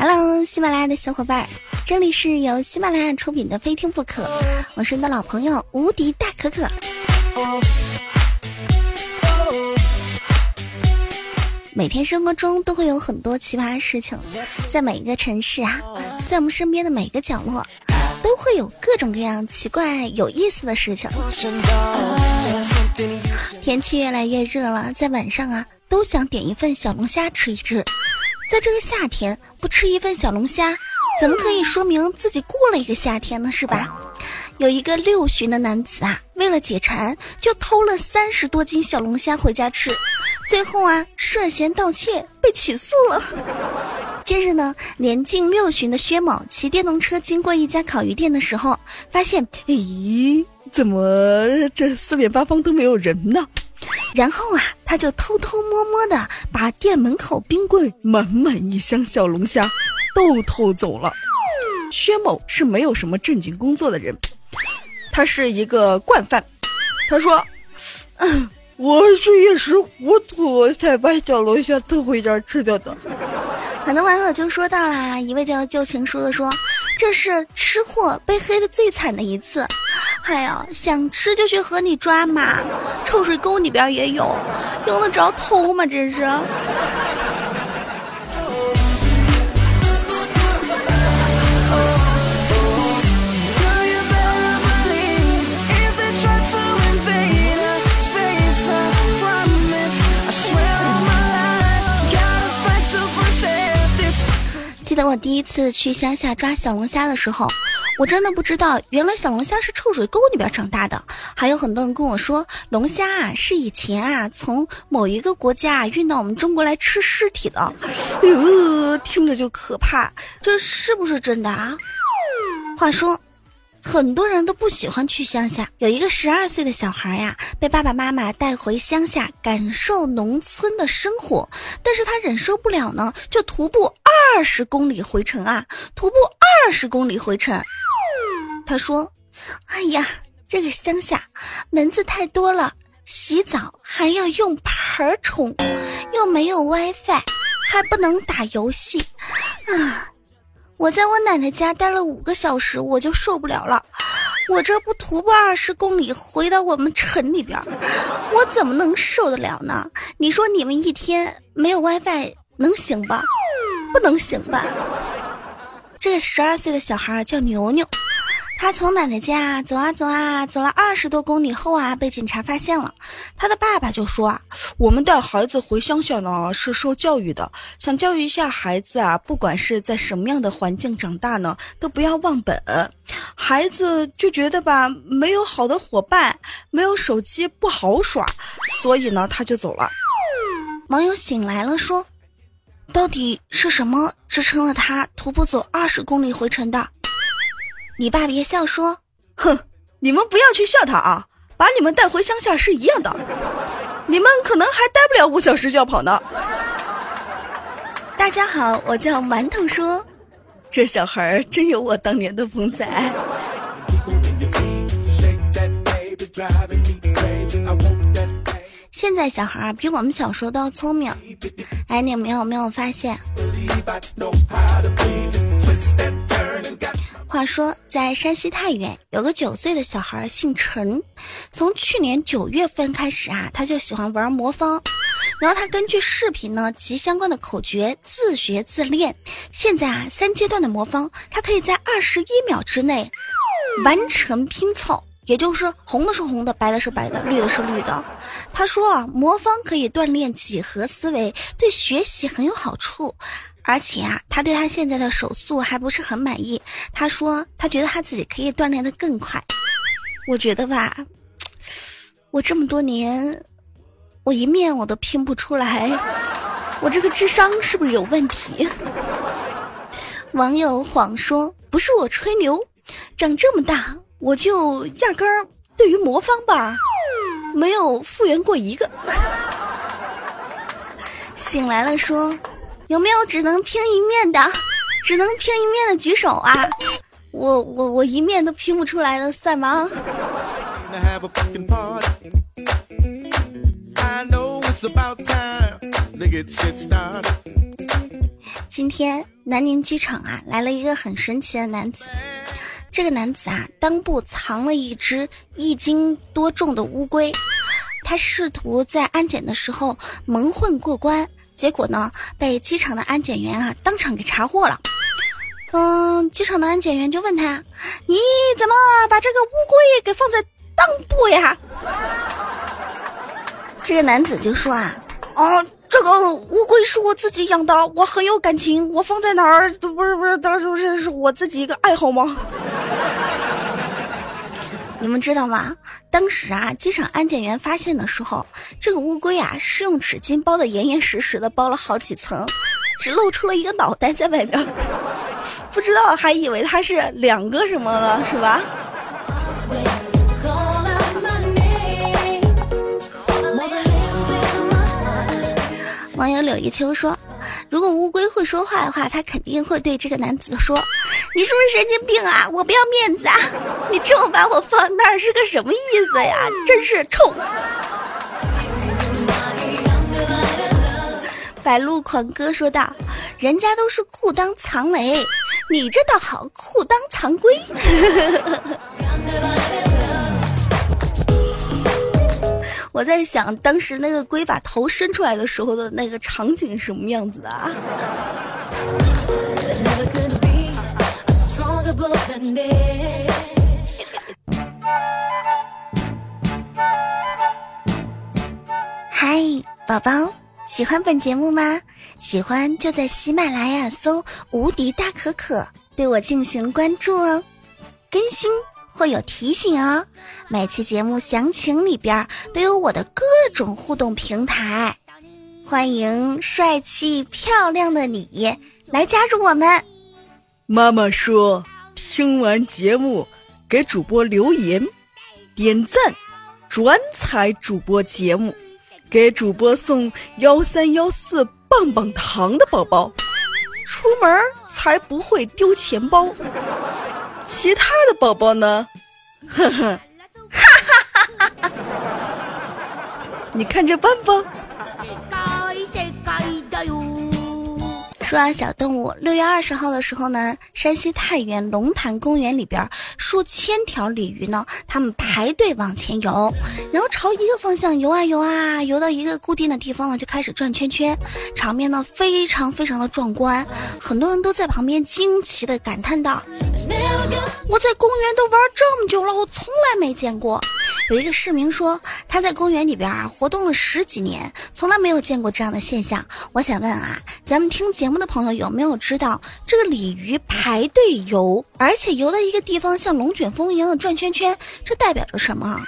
Hello，喜马拉雅的小伙伴，这里是由喜马拉雅出品的《非听不可》，我是你的老朋友无敌大可可。每天生活中都会有很多奇葩事情，在每一个城市啊，在我们身边的每一个角落，都会有各种各样奇怪有意思的事情。天气越来越热了，在晚上啊，都想点一份小龙虾吃一吃。在这个夏天不吃一份小龙虾，怎么可以说明自己过了一个夏天呢？是吧？有一个六旬的男子啊，为了解馋，就偷了三十多斤小龙虾回家吃，最后啊，涉嫌盗窃被起诉了。近日呢，年近六旬的薛某骑电动车经过一家烤鱼店的时候，发现，咦，怎么这四面八方都没有人呢？然后啊，他就偷偷摸摸的把店门口冰柜满满一箱小龙虾都偷走了。薛某是没有什么正经工作的人，他是一个惯犯。他说：“嗯，我是一时糊涂才把小龙虾偷回家吃掉的。”很多网友就说到啦，一位叫旧情书的说：“这是吃货被黑的最惨的一次。”哎呀，想吃就去河里抓嘛，臭水沟里边也有，用得着偷吗？真是。记得我第一次去乡下抓小龙虾的时候。我真的不知道，原来小龙虾是臭水沟里边长大的。还有很多人跟我说，龙虾啊是以前啊从某一个国家运到我们中国来吃尸体的，呃，听着就可怕。这是不是真的啊？话说，很多人都不喜欢去乡下。有一个十二岁的小孩呀，被爸爸妈妈带回乡下感受农村的生活，但是他忍受不了呢，就徒步二十公里回城啊，徒步二十公里回城。他说：“哎呀，这个乡下蚊子太多了，洗澡还要用盆冲，又没有 WiFi，还不能打游戏啊！我在我奶奶家待了五个小时，我就受不了了。我这不徒步二十公里回到我们城里边，我怎么能受得了呢？你说你们一天没有 WiFi 能行吧？不能行吧？这个十二岁的小孩叫牛牛。”他从奶奶家走啊走啊，走了二十多公里后啊，被警察发现了。他的爸爸就说啊：“我们带孩子回乡下呢，是受教育的，想教育一下孩子啊，不管是在什么样的环境长大呢，都不要忘本。”孩子就觉得吧，没有好的伙伴，没有手机不好耍，所以呢，他就走了。网友醒来了说：“到底是什么支撑了他徒步走二十公里回城的？”你爸别笑说，哼，你们不要去笑他啊！把你们带回乡下是一样的，你们可能还待不了五小时就要跑呢。大家好，我叫馒头说，这小孩真有我当年的风采。现在小孩比我们小时候都要聪明，哎，你们有没有发现？话说，在山西太原有个九岁的小孩，姓陈。从去年九月份开始啊，他就喜欢玩魔方。然后他根据视频呢及相关的口诀自学自练。现在啊，三阶段的魔方，他可以在二十一秒之内完成拼凑，也就是红的是红的，白的是白的，绿的是绿的。他说啊，魔方可以锻炼几何思维，对学习很有好处。而且啊，他对他现在的手速还不是很满意。他说，他觉得他自己可以锻炼的更快。我觉得吧，我这么多年，我一面我都拼不出来，我这个智商是不是有问题？网友谎说不是我吹牛，长这么大我就压根儿对于魔方吧，没有复原过一个。醒来了说。有没有只能拼一面的？只能拼一面的举手啊！我我我一面都拼不出来的算吗？今天南宁机场啊来了一个很神奇的男子，这个男子啊裆部藏了一只一斤多重的乌龟，他试图在安检的时候蒙混过关，结果呢被机场的安检员啊当场给查获了。嗯，机场的安检员就问他：“你怎么把这个乌龟给放在裆部呀？”这个男子就说：“啊，啊，这个乌龟是我自己养的，我很有感情，我放在哪儿都不是不是，当时是我自己一个爱好吗？”你们知道吗？当时啊，机场安检员发现的时候，这个乌龟啊是用纸巾包的严严实实的，包了好几层，只露出了一个脑袋在外边。不知道，还以为他是两个什么了，是吧？网友柳一秋说：“如果乌龟会说话的话，他肯定会对这个男子说：‘你是不是神经病啊？我不要面子啊！你这么把我放那儿是个什么意思呀？真是臭！’”白鹿狂歌说道：“人家都是裤裆藏雷。”你这倒好，裤裆藏龟。我在想，当时那个龟把头伸出来的时候的那个场景是什么样子的啊？嗨，宝宝。喜欢本节目吗？喜欢就在喜马拉雅搜“无敌大可可”，对我进行关注哦。更新会有提醒哦。每期节目详情里边都有我的各种互动平台，欢迎帅气漂亮的你来加入我们。妈妈说，听完节目给主播留言、点赞、转采主播节目。给主播送幺三幺四棒棒糖的宝宝，出门才不会丢钱包。其他的宝宝呢？呵呵，哈哈哈哈哈！你看着办吧。说到小动物，六月二十号的时候呢，山西太原龙潭公园里边数千条鲤鱼呢，它们排队往前游，然后朝一个方向游啊游啊，游到一个固定的地方呢，就开始转圈圈，场面呢非常非常的壮观，很多人都在旁边惊奇的感叹道：“我在公园都玩这么久了，我从来没见过。”有一个市民说，他在公园里边啊活动了十几年，从来没有见过这样的现象。我想问啊，咱们听节目的朋友有没有知道，这个鲤鱼排队游，而且游的一个地方像龙卷风一样的转圈圈，这代表着什么？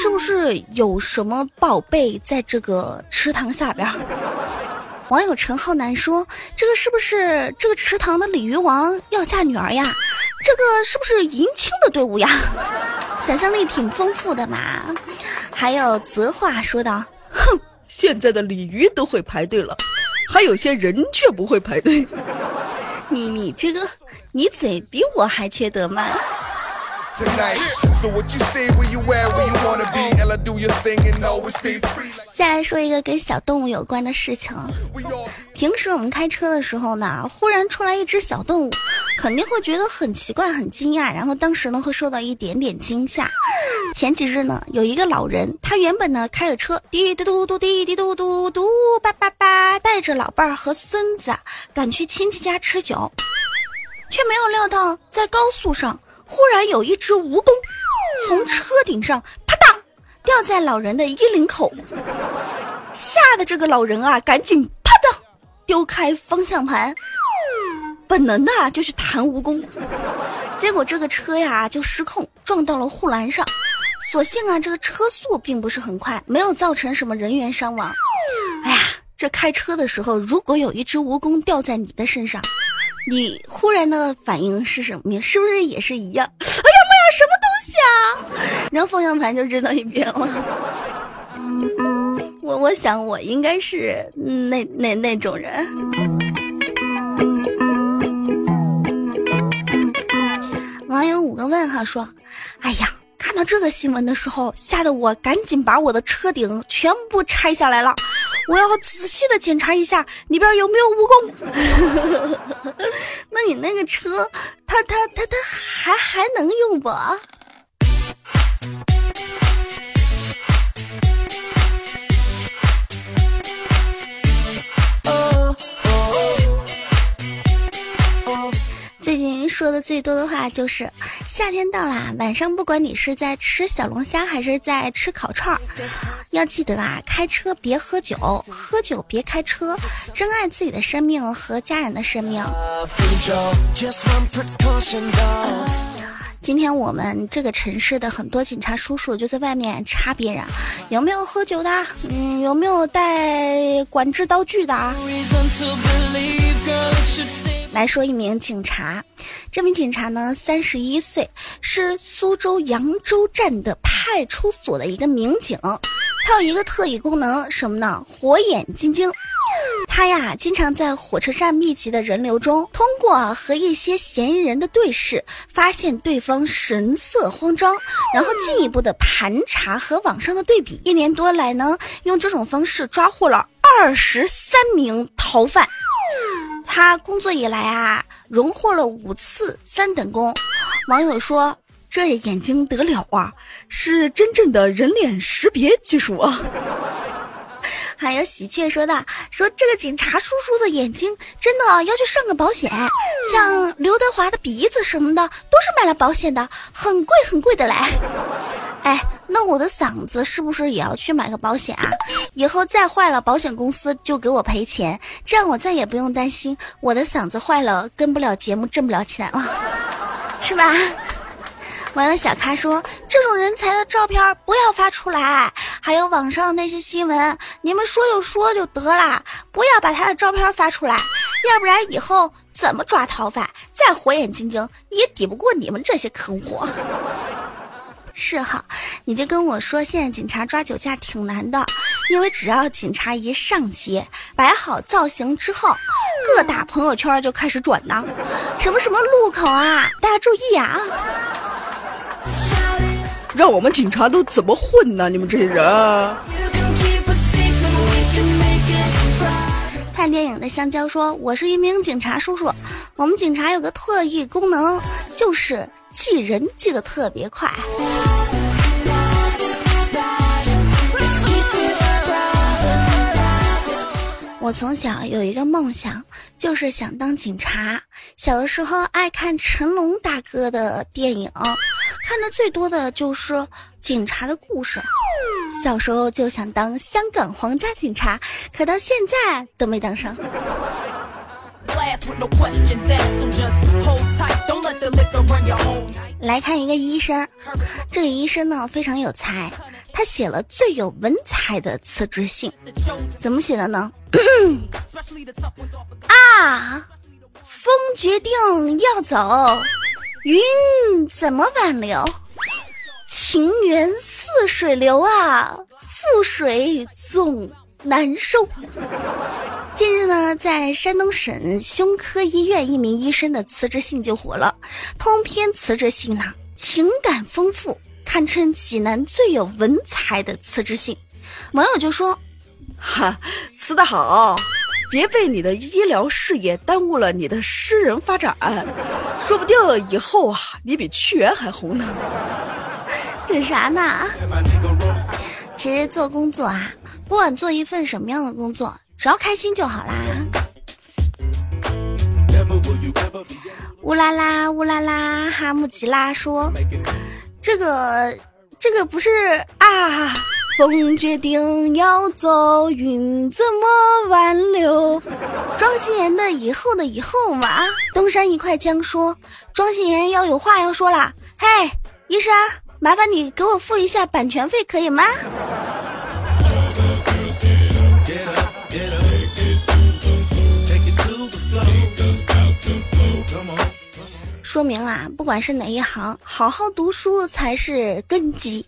是不是有什么宝贝在这个池塘下边？网友陈浩南说，这个是不是这个池塘的鲤鱼王要嫁女儿呀？这个是不是迎亲的队伍呀？想象力挺丰富的嘛，还有泽话说道：“哼，现在的鲤鱼都会排队了，还有些人却不会排队。你你这个，你嘴比我还缺德吗？”再来说一个跟小动物有关的事情。平时我们开车的时候呢，忽然出来一只小动物，肯定会觉得很奇怪、很惊讶，然后当时呢会受到一点点惊吓。前几日呢，有一个老人，他原本呢开着车，滴滴嘟嘟滴滴嘟嘟嘟叭叭叭，带着老伴儿和孙子赶去亲戚家吃酒，却没有料到在高速上。忽然有一只蜈蚣从车顶上啪嗒掉在老人的衣领口，吓得这个老人啊，赶紧啪嗒丢开方向盘，本能的就去弹蜈蚣，结果这个车呀就失控撞到了护栏上，所幸啊这个车速并不是很快，没有造成什么人员伤亡。哎呀，这开车的时候如果有一只蜈蚣掉在你的身上。你忽然的反应是什么？是不是也是一样？哎呀妈呀，什么东西啊！然后方向盘就扔到一边了。我我想我应该是那那那种人。网友五个问号说：“哎呀，看到这个新闻的时候，吓得我赶紧把我的车顶全部拆下来了。”我要仔细的检查一下里边有没有蜈蚣。那你那个车，它它它它还还能用不？最近说的最多的话就是夏天到啦，晚上不管你是在吃小龙虾还是在吃烤串儿，要记得啊，开车别喝酒，喝酒别开车，珍爱自己的生命和家人的生命。今天我们这个城市的很多警察叔叔就在外面查别人有没有喝酒的，嗯，有没有带管制刀具的。来说一名警察，这名警察呢，三十一岁，是苏州扬州站的派出所的一个民警，他有一个特异功能，什么呢？火眼金睛。他呀，经常在火车站密集的人流中，通过和一些嫌疑人的对视，发现对方神色慌张，然后进一步的盘查和网上的对比。一年多来呢，用这种方式抓获了二十三名逃犯。他工作以来啊，荣获了五次三等功。网友说：“这眼睛得了啊，是真正的人脸识别技术啊。”还有喜鹊说的，说这个警察叔叔的眼睛真的要去上个保险，像刘德华的鼻子什么的都是买了保险的，很贵很贵的嘞。哎，那我的嗓子是不是也要去买个保险啊？以后再坏了，保险公司就给我赔钱，这样我再也不用担心我的嗓子坏了跟不了节目挣不了钱了，是吧？完了，小咖说这种人才的照片不要发出来，还有网上那些新闻，你们说就说就得了，不要把他的照片发出来，要不然以后怎么抓逃犯，再火眼金睛也抵不过你们这些坑货。是哈，你就跟我说，现在警察抓酒驾挺难的，因为只要警察一上街，摆好造型之后，各大朋友圈就开始转呢，什么什么路口啊，大家注意啊。让我们警察都怎么混呢？你们这些人！看电影的香蕉说：“我是一名警察叔叔，我们警察有个特异功能，就是记人记得特别快。”我从小有一个梦想，就是想当警察。小的时候爱看成龙大哥的电影。看的最多的就是警察的故事，小时候就想当香港皇家警察，可到现在都没当上。来看一个医生，这个医生呢非常有才，他写了最有文采的辞职信，怎么写的呢？啊，风决定要走。云怎么挽留？情缘似水流啊，覆水总难收。近日呢，在山东省胸科医院，一名医生的辞职信就火了。通篇辞职信呢，情感丰富，堪称济南最有文采的辞职信。网友就说：“哈，辞得好。”别被你的医疗事业耽误了你的私人发展，说不定以后啊，你比屈原还红呢。这啥呢？其实做工作啊，不管做一份什么样的工作，只要开心就好啦。乌拉拉乌拉拉哈木吉拉说：“这个，这个不是啊。”风决定要走，云怎么挽留？庄心妍的以后的以后嘛。东山一块江说，庄心妍要有话要说啦。嘿，医生，麻烦你给我付一下版权费，可以吗？说明啊，不管是哪一行，好好读书才是根基。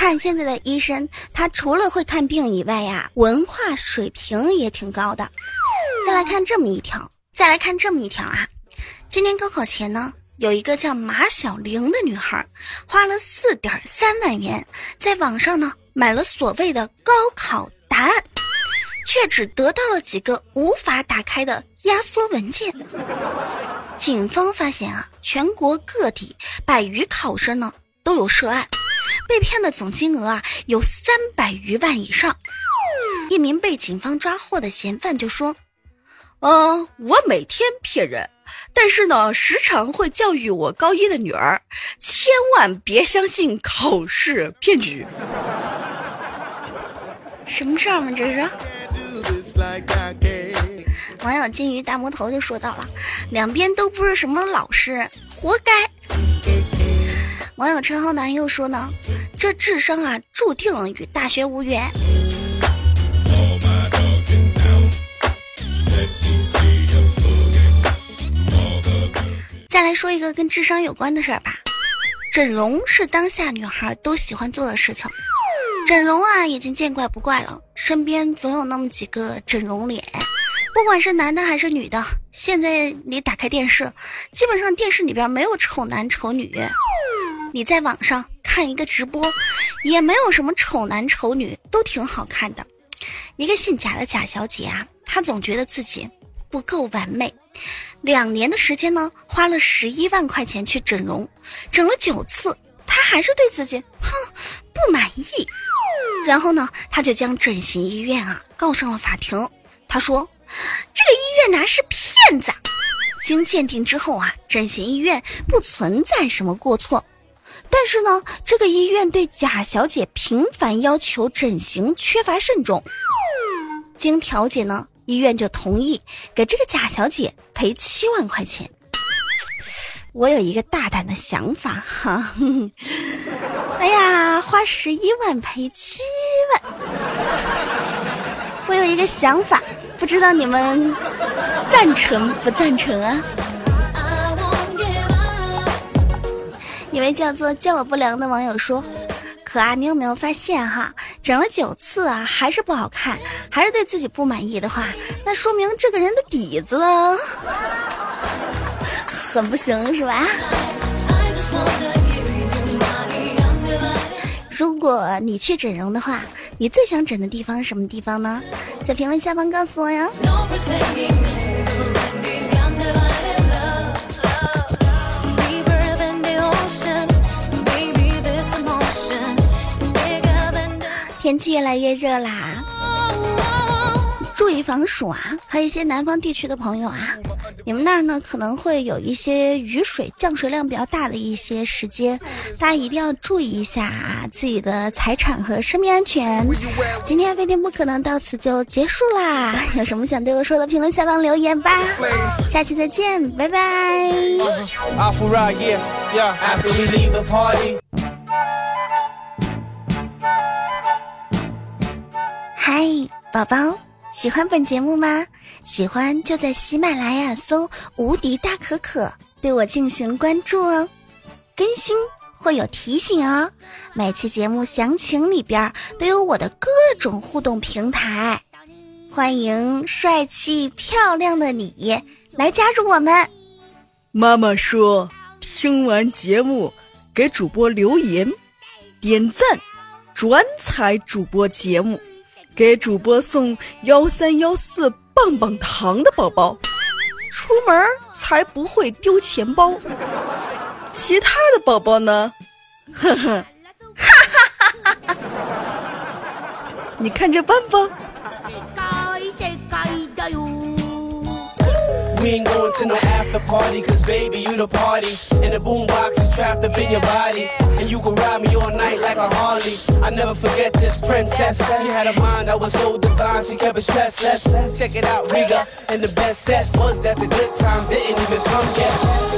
看现在的医生，他除了会看病以外呀，文化水平也挺高的。再来看这么一条，再来看这么一条啊，今年高考前呢，有一个叫马小玲的女孩，花了四点三万元，在网上呢买了所谓的高考答案。却只得到了几个无法打开的压缩文件。警方发现啊，全国各地百余考生呢都有涉案，被骗的总金额啊有三百余万以上。一名被警方抓获的嫌犯就说：“呃，我每天骗人，但是呢，时常会教育我高一的女儿，千万别相信考试骗局。”什么事儿吗？这是。网友金鱼大魔头就说到了，两边都不是什么老师，活该。网友陈浩南又说呢，这智商啊，注定与大学无缘。再来说一个跟智商有关的事儿吧，整容是当下女孩都喜欢做的事情。整容啊，已经见怪不怪了。身边总有那么几个整容脸，不管是男的还是女的。现在你打开电视，基本上电视里边没有丑男丑女。你在网上看一个直播，也没有什么丑男丑女，都挺好看的。一个姓贾的贾小姐啊，她总觉得自己不够完美，两年的时间呢，花了十一万块钱去整容，整了九次，她还是对自己哼不满意。然后呢，她就将整形医院啊告上了法庭。她说，这个医院呢是骗子。经鉴定之后啊，整形医院不存在什么过错。但是呢，这个医院对贾小姐频繁要求整形缺乏慎重。经调解呢，医院就同意给这个贾小姐赔七万块钱。我有一个大胆的想法哈。哎呀，花十一万赔七万，我有一个想法，不知道你们赞成不赞成啊？一位叫做叫我不良的网友说：“可啊，你有没有发现哈，整了九次啊，还是不好看，还是对自己不满意的话，那说明这个人的底子 很不行，是吧？”如果你去整容的话，你最想整的地方是什么地方呢？在评论下方告诉我呀。天气越来越热啦，注意防暑啊！还有一些南方地区的朋友啊。你们那儿呢，可能会有一些雨水降水量比较大的一些时间，大家一定要注意一下自己的财产和生命安全。今天非天不可能到此就结束啦，有什么想对我说的，评论下方留言吧。下期再见，拜拜。嗨，宝宝。喜欢本节目吗？喜欢就在喜马拉雅搜“无敌大可可”，对我进行关注哦。更新会有提醒哦。每期节目详情里边都有我的各种互动平台，欢迎帅气漂亮的你来加入我们。妈妈说，听完节目给主播留言、点赞、转采主播节目。给主播送幺三幺四棒棒糖的宝宝，出门才不会丢钱包。其他的宝宝呢？呵呵，哈哈哈哈哈！你看着办吧。We ain't going to no after party, cause baby, you the party. And the boombox is trapped up in your body. And you can ride me all night like a Harley. I never forget this princess. She had a mind that was so divine, she kept it stressless. Check it out, Riga. And the best set was that the good time didn't even come yet.